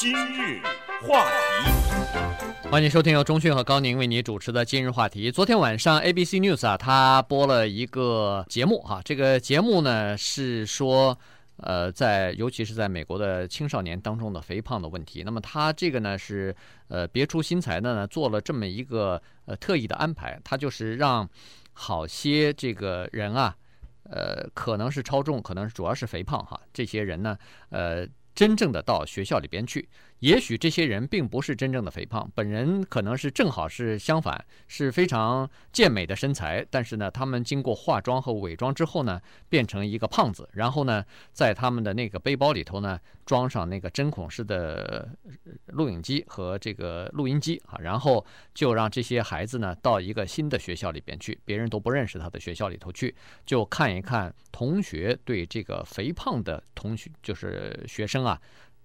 今日话题，欢迎收听由中讯和高宁为你主持的今日话题。昨天晚上 ABC News 啊，他播了一个节目哈、这个节目呢是说，呃，在尤其是在美国的青少年当中的肥胖的问题。那么他这个呢是呃别出心裁的呢，做了这么一个呃特意的安排，他就是让好些这个人啊，呃，可能是超重，可能是主要是肥胖哈，这些人呢，呃。真正的到学校里边去。也许这些人并不是真正的肥胖，本人可能是正好是相反，是非常健美的身材。但是呢，他们经过化妆和伪装之后呢，变成一个胖子。然后呢，在他们的那个背包里头呢，装上那个针孔式的录影机和这个录音机啊，然后就让这些孩子呢到一个新的学校里边去，别人都不认识他的学校里头去，就看一看同学对这个肥胖的同学，就是学生啊。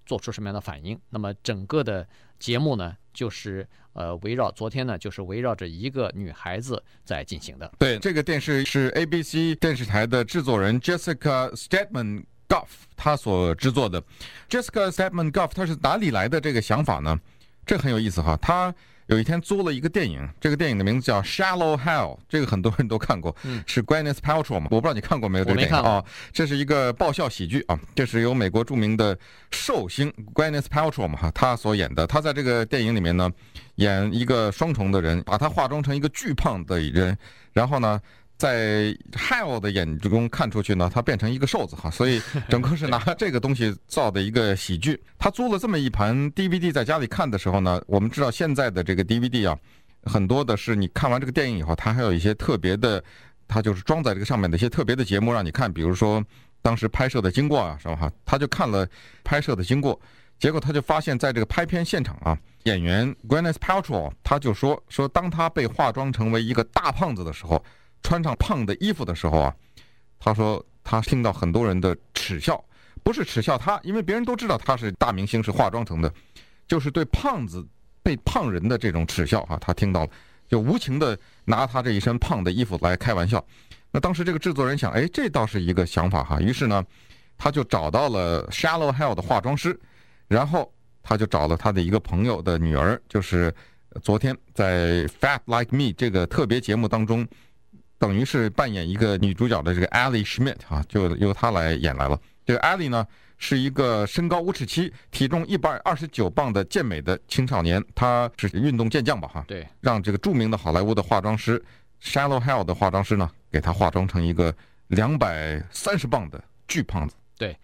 做出什么样的反应？那么整个的节目呢，就是呃围绕昨天呢，就是围绕着一个女孩子在进行的。对，这个电视是 ABC 电视台的制作人 Jessica Stedman Goff 他所制作的。Jessica Stedman Goff 他是哪里来的这个想法呢？这很有意思哈，他。有一天租了一个电影，这个电影的名字叫《Shallow Hell》，这个很多人都看过，是 Gwyneth Paltrow 嘛？我不知道你看过没有这个电影啊？这是一个爆笑喜剧啊，这是由美国著名的寿星 Gwyneth Paltrow 嘛哈，他所演的。他在这个电影里面呢，演一个双重的人，把他化妆成一个巨胖的人，然后呢。在 Hal 的眼中看出去呢，他变成一个瘦子哈，所以整个是拿这个东西造的一个喜剧。他租了这么一盘 DVD 在家里看的时候呢，我们知道现在的这个 DVD 啊，很多的是你看完这个电影以后，它还有一些特别的，它就是装在这个上面的一些特别的节目让你看，比如说当时拍摄的经过啊，是吧哈？他就看了拍摄的经过，结果他就发现在这个拍片现场啊，演员 Gwyneth Paltrow 他就说说，当他被化妆成为一个大胖子的时候。穿上胖的衣服的时候啊，他说他听到很多人的耻笑，不是耻笑他，因为别人都知道他是大明星，是化妆成的，就是对胖子被胖人的这种耻笑啊，他听到了，就无情的拿他这一身胖的衣服来开玩笑。那当时这个制作人想，哎，这倒是一个想法哈，于是呢，他就找到了 Shallow Hell 的化妆师，然后他就找了他的一个朋友的女儿，就是昨天在 Fat Like Me 这个特别节目当中。等于是扮演一个女主角的这个 Ally Schmidt 啊，就由她来演来了。这个 Ally 呢，是一个身高五尺七、体重一百二十九磅的健美的青少年，她是运动健将吧？哈，对，让这个著名的好莱坞的化妆师 Shallow Hell 的化妆师呢，给她化妆成一个两百三十磅的巨胖子。对。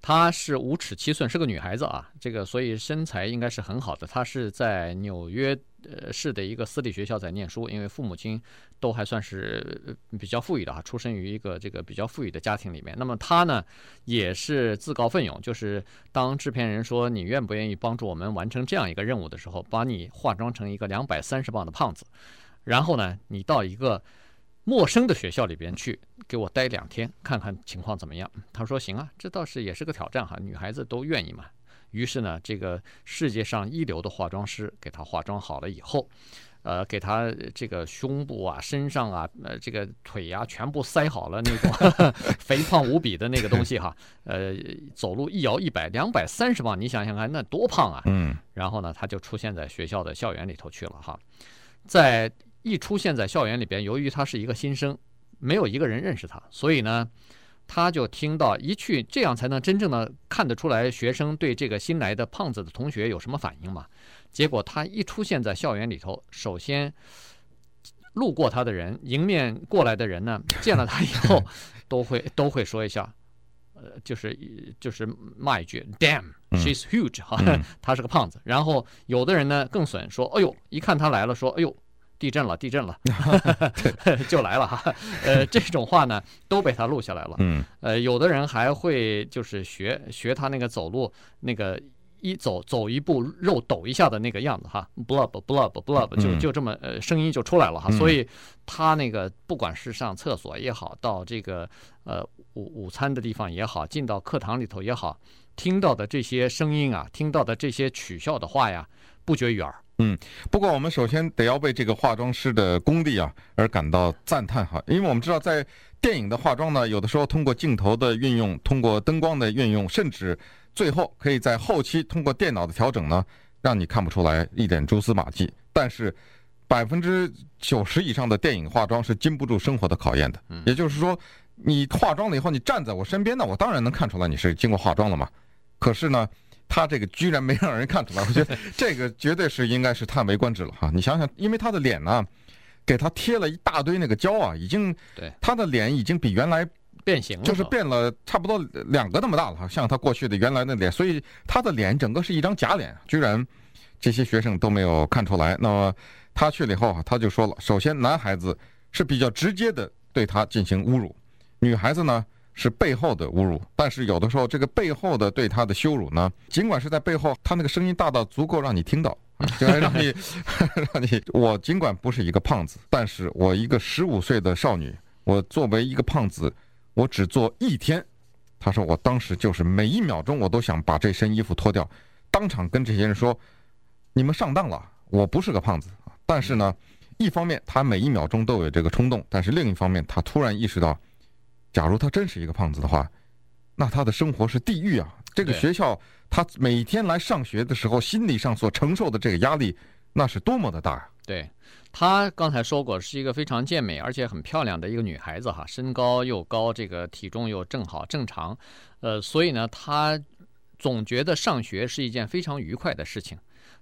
她是五尺七寸，是个女孩子啊，这个所以身材应该是很好的。她是在纽约呃市的一个私立学校在念书，因为父母亲都还算是比较富裕的啊，出生于一个这个比较富裕的家庭里面。那么她呢也是自告奋勇，就是当制片人说，你愿不愿意帮助我们完成这样一个任务的时候，把你化妆成一个两百三十磅的胖子，然后呢你到一个。陌生的学校里边去，给我待两天，看看情况怎么样。他说行啊，这倒是也是个挑战哈，女孩子都愿意嘛。于是呢，这个世界上一流的化妆师给他化妆好了以后，呃，给他这个胸部啊、身上啊、呃这个腿呀、啊，全部塞好了那种 肥胖无比的那个东西哈。呃，走路一摇一摆，两百三十磅，你想想看，那多胖啊！嗯。然后呢，他就出现在学校的校园里头去了哈，在。一出现在校园里边，由于他是一个新生，没有一个人认识他，所以呢，他就听到一去，这样才能真正的看得出来学生对这个新来的胖子的同学有什么反应嘛。结果他一出现在校园里头，首先路过他的人，迎面过来的人呢，见了他以后，都会都会说一下，呃，就是就是骂一句 “damn，she's huge” 哈，他是个胖子。然后有的人呢更损，说：“哎呦，一看他来了，说：哎呦。”地震了，地震了，就来了哈。呃，这种话呢都被他录下来了。嗯，呃，有的人还会就是学学他那个走路，那个一走走一步肉抖一下的那个样子哈，blub blub blub，就就这么呃声音就出来了哈。所以他那个不管是上厕所也好，到这个呃午午餐的地方也好，进到课堂里头也好，听到的这些声音啊，听到的这些取笑的话呀，不绝于耳。嗯，不过我们首先得要为这个化妆师的功力啊而感到赞叹哈，因为我们知道在电影的化妆呢，有的时候通过镜头的运用，通过灯光的运用，甚至最后可以在后期通过电脑的调整呢，让你看不出来一点蛛丝马迹。但是百分之九十以上的电影化妆是经不住生活的考验的。也就是说，你化妆了以后，你站在我身边呢，我当然能看出来你是经过化妆了嘛。可是呢，他这个居然没让人看出来，我觉得这个绝对是应该是叹为观止了哈。你想想，因为他的脸呢，给他贴了一大堆那个胶啊，已经对他的脸已经比原来。变形了，就是变了差不多两个那么大了，像他过去的原来的脸，所以他的脸整个是一张假脸，居然这些学生都没有看出来。那么他去了以后啊，他就说了，首先男孩子是比较直接的对他进行侮辱，女孩子呢是背后的侮辱，但是有的时候这个背后的对他的羞辱呢，尽管是在背后，他那个声音大到足够让你听到，就是让你 让你，我尽管不是一个胖子，但是我一个十五岁的少女，我作为一个胖子。我只做一天，他说我当时就是每一秒钟我都想把这身衣服脱掉，当场跟这些人说，你们上当了，我不是个胖子。但是呢，一方面他每一秒钟都有这个冲动，但是另一方面他突然意识到，假如他真是一个胖子的话，那他的生活是地狱啊！这个学校他每天来上学的时候，心理上所承受的这个压力，那是多么的大呀！对。她刚才说过，是一个非常健美而且很漂亮的一个女孩子哈，身高又高，这个体重又正好正常，呃，所以呢，她总觉得上学是一件非常愉快的事情。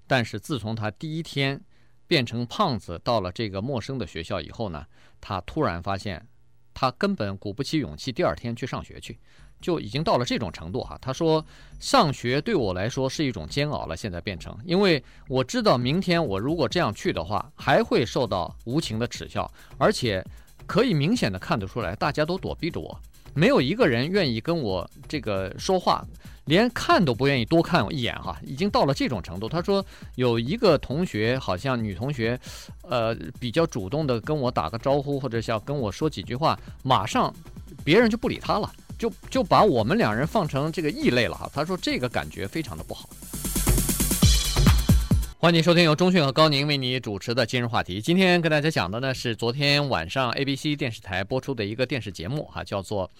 但是自从她第一天变成胖子到了这个陌生的学校以后呢，她突然发现，他根本鼓不起勇气第二天去上学去。就已经到了这种程度哈，他说上学对我来说是一种煎熬了，现在变成，因为我知道明天我如果这样去的话，还会受到无情的耻笑，而且可以明显的看得出来，大家都躲避着我，没有一个人愿意跟我这个说话，连看都不愿意多看我一眼哈，已经到了这种程度。他说有一个同学，好像女同学，呃，比较主动的跟我打个招呼，或者想跟我说几句话，马上别人就不理他了。就就把我们两人放成这个异类了哈，他说这个感觉非常的不好。欢迎收听由钟讯和高宁为你主持的今日话题。今天跟大家讲的呢是昨天晚上 ABC 电视台播出的一个电视节目哈，叫做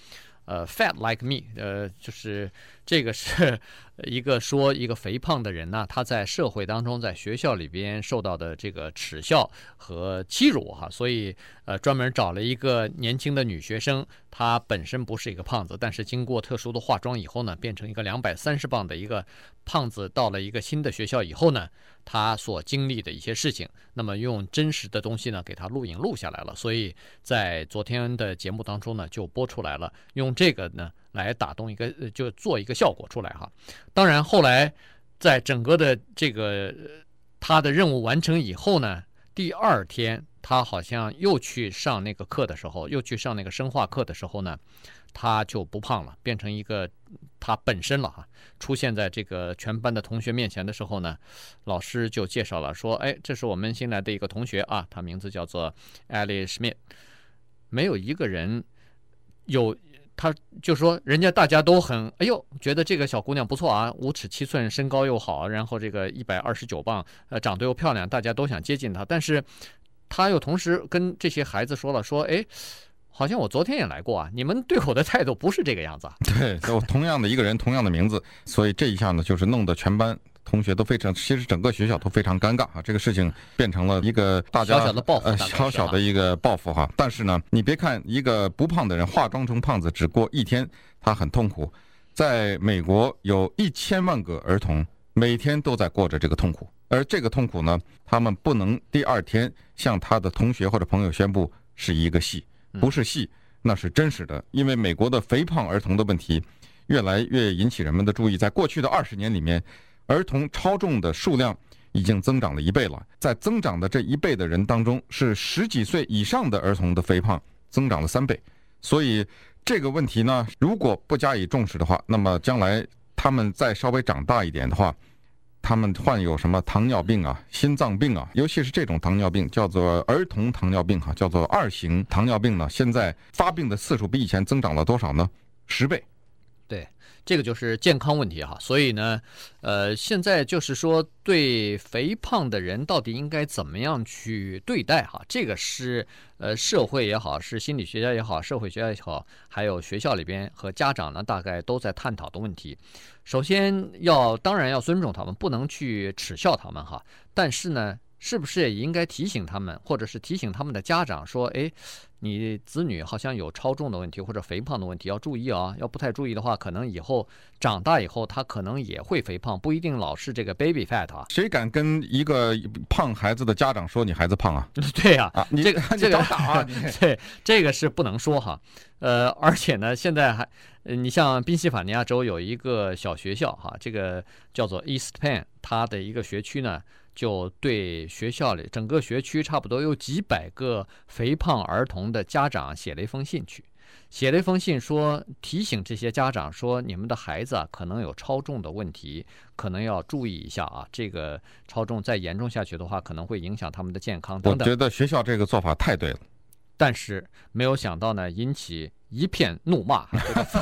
呃 Fat Like Me，呃就是。这个是一个说一个肥胖的人呢，他在社会当中，在学校里边受到的这个耻笑和欺辱哈，所以呃专门找了一个年轻的女学生，她本身不是一个胖子，但是经过特殊的化妆以后呢，变成一个两百三十磅的一个胖子，到了一个新的学校以后呢，她所经历的一些事情，那么用真实的东西呢给她录影录下来了，所以在昨天的节目当中呢就播出来了，用这个呢。来打动一个，就做一个效果出来哈。当然，后来在整个的这个他的任务完成以后呢，第二天他好像又去上那个课的时候，又去上那个生化课的时候呢，他就不胖了，变成一个他本身了哈。出现在这个全班的同学面前的时候呢，老师就介绍了说：“哎，这是我们新来的一个同学啊，他名字叫做 Ellie Schmidt。”没有一个人有。他就说，人家大家都很哎呦，觉得这个小姑娘不错啊，五尺七寸，身高又好，然后这个一百二十九磅，呃，长得又漂亮，大家都想接近她。但是，他又同时跟这些孩子说了，说，哎，好像我昨天也来过啊，你们对我的态度不是这个样子。啊 对，就同样的一个人，同样的名字，所以这一下呢，就是弄得全班。同学都非常，其实整个学校都非常尴尬啊！这个事情变成了一个大家小小的报复，呃，小小的一个报复哈。但是呢，你别看一个不胖的人化妆成胖子，只过一天，他很痛苦。在美国，有一千万个儿童每天都在过着这个痛苦，而这个痛苦呢，他们不能第二天向他的同学或者朋友宣布是一个戏，不是戏，那是真实的。因为美国的肥胖儿童的问题越来越引起人们的注意，在过去的二十年里面。儿童超重的数量已经增长了一倍了，在增长的这一倍的人当中，是十几岁以上的儿童的肥胖增长了三倍。所以这个问题呢，如果不加以重视的话，那么将来他们再稍微长大一点的话，他们患有什么糖尿病啊、心脏病啊，尤其是这种糖尿病叫做儿童糖尿病哈，叫做二型糖尿病呢，现在发病的次数比以前增长了多少呢？十倍。这个就是健康问题哈。所以呢，呃，现在就是说，对肥胖的人到底应该怎么样去对待哈？这个是呃，社会也好，是心理学家也好，社会学家也好，还有学校里边和家长呢，大概都在探讨的问题。首先要，当然要尊重他们，不能去耻笑他们哈。但是呢，是不是也应该提醒他们，或者是提醒他们的家长说，哎，你子女好像有超重的问题或者肥胖的问题，要注意啊！要不太注意的话，可能以后长大以后他可能也会肥胖，不一定老是这个 baby fat 啊。谁敢跟一个胖孩子的家长说你孩子胖啊？对呀，啊，你这个 这个啊，对，这个是不能说哈。呃，而且呢，现在还，你像宾夕法尼亚州有一个小学校哈，这个叫做 East Penn，它的一个学区呢。就对学校里整个学区差不多有几百个肥胖儿童的家长写了一封信去，写了一封信说，提醒这些家长说，你们的孩子啊可能有超重的问题，可能要注意一下啊，这个超重再严重下去的话，可能会影响他们的健康等等。我觉得学校这个做法太对了，但是没有想到呢，引起。一片怒骂，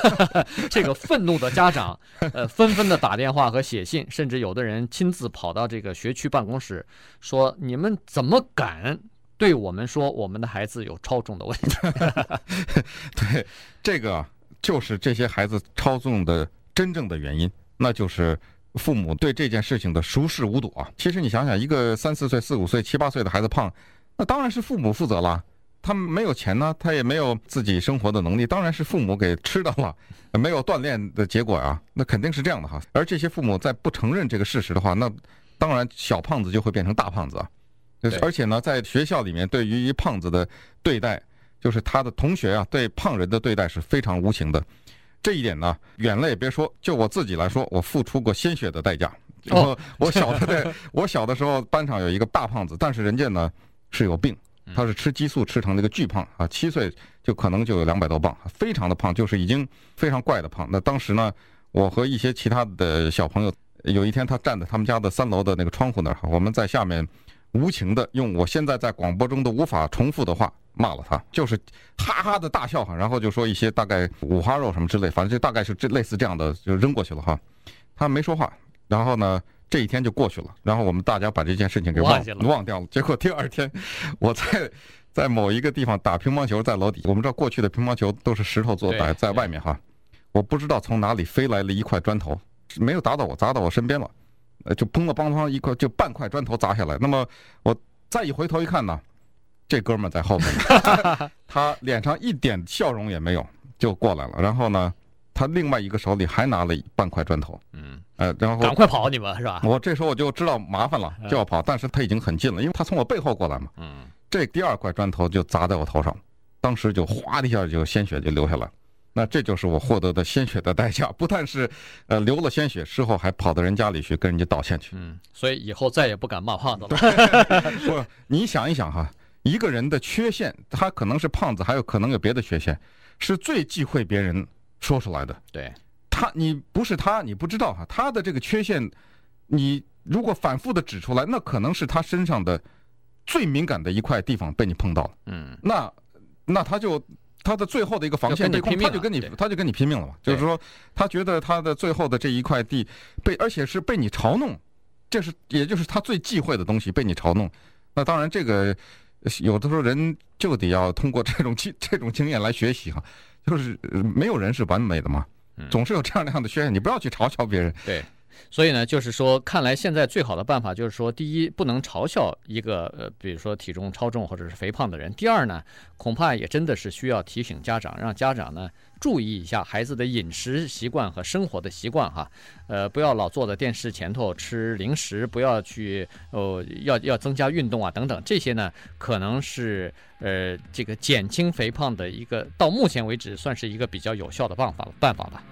这个愤怒的家长，呃，纷纷的打电话和写信，甚至有的人亲自跑到这个学区办公室，说：“你们怎么敢对我们说我们的孩子有超重的问题？” 对，这个就是这些孩子超重的真正的原因，那就是父母对这件事情的熟视无睹啊。其实你想想，一个三四岁、四五岁、七八岁的孩子胖，那当然是父母负责了。他没有钱呢，他也没有自己生活的能力，当然是父母给吃的了，没有锻炼的结果啊，那肯定是这样的哈。而这些父母在不承认这个事实的话，那当然小胖子就会变成大胖子啊。而且呢，在学校里面对于胖子的对待，就是他的同学啊，对胖人的对待是非常无情的。这一点呢，远了也别说，就我自己来说，我付出过鲜血的代价。我我小的在，我小的时候班上有一个大胖子，但是人家呢是有病。他是吃激素吃成那个巨胖啊，七岁就可能就有两百多磅，非常的胖，就是已经非常怪的胖。那当时呢，我和一些其他的小朋友，有一天他站在他们家的三楼的那个窗户那儿，我们在下面无情的用我现在在广播中都无法重复的话骂了他，就是哈哈的大笑哈，然后就说一些大概五花肉什么之类，反正就大概是这类似这样的就扔过去了哈，他没说话，然后呢。这一天就过去了，然后我们大家把这件事情给忘忘掉了。结果第二天，我在在某一个地方打乒乓球，在楼底。我们知道过去的乒乓球都是石头做的，在外面哈。我不知道从哪里飞来了一块砖头，没有砸到我，砸到我身边了，呃，就砰了砰砰一块，就半块砖头砸下来。那么我再一回头一看呢，这哥们在后面，他脸上一点笑容也没有，就过来了。然后呢，他另外一个手里还拿了半块砖头。嗯。呃，然后赶快跑，你们是吧？我这时候我就知道麻烦了，就要跑，但是他已经很近了，因为他从我背后过来嘛。嗯，这第二块砖头就砸在我头上，当时就哗的一下就鲜血就流下来，那这就是我获得的鲜血的代价，不但是呃流了鲜血，事后还跑到人家里去跟人家道歉去。嗯，所以以后再也不敢骂胖子了。不，你想一想哈，一个人的缺陷，他可能是胖子，还有可能有别的缺陷，是最忌讳别人说出来的。对。他，你不是他，你不知道哈。他的这个缺陷，你如果反复的指出来，那可能是他身上的最敏感的一块地方被你碰到了。嗯，那那他就他的最后的一个防线被攻，他就跟你他就跟你拼命了嘛。就是说，他觉得他的最后的这一块地被，而且是被你嘲弄，这是也就是他最忌讳的东西被你嘲弄。那当然，这个有的时候人就得要通过这种经这种经验来学习哈，就是没有人是完美的嘛。总是有这样那样的缺陷，你不要去嘲笑别人。对，所以呢，就是说，看来现在最好的办法就是说，第一，不能嘲笑一个呃，比如说体重超重或者是肥胖的人；第二呢，恐怕也真的是需要提醒家长，让家长呢注意一下孩子的饮食习惯和生活的习惯哈。呃，不要老坐在电视前头吃零食，不要去哦，要要增加运动啊等等，这些呢，可能是呃这个减轻肥胖的一个到目前为止算是一个比较有效的办法办法吧。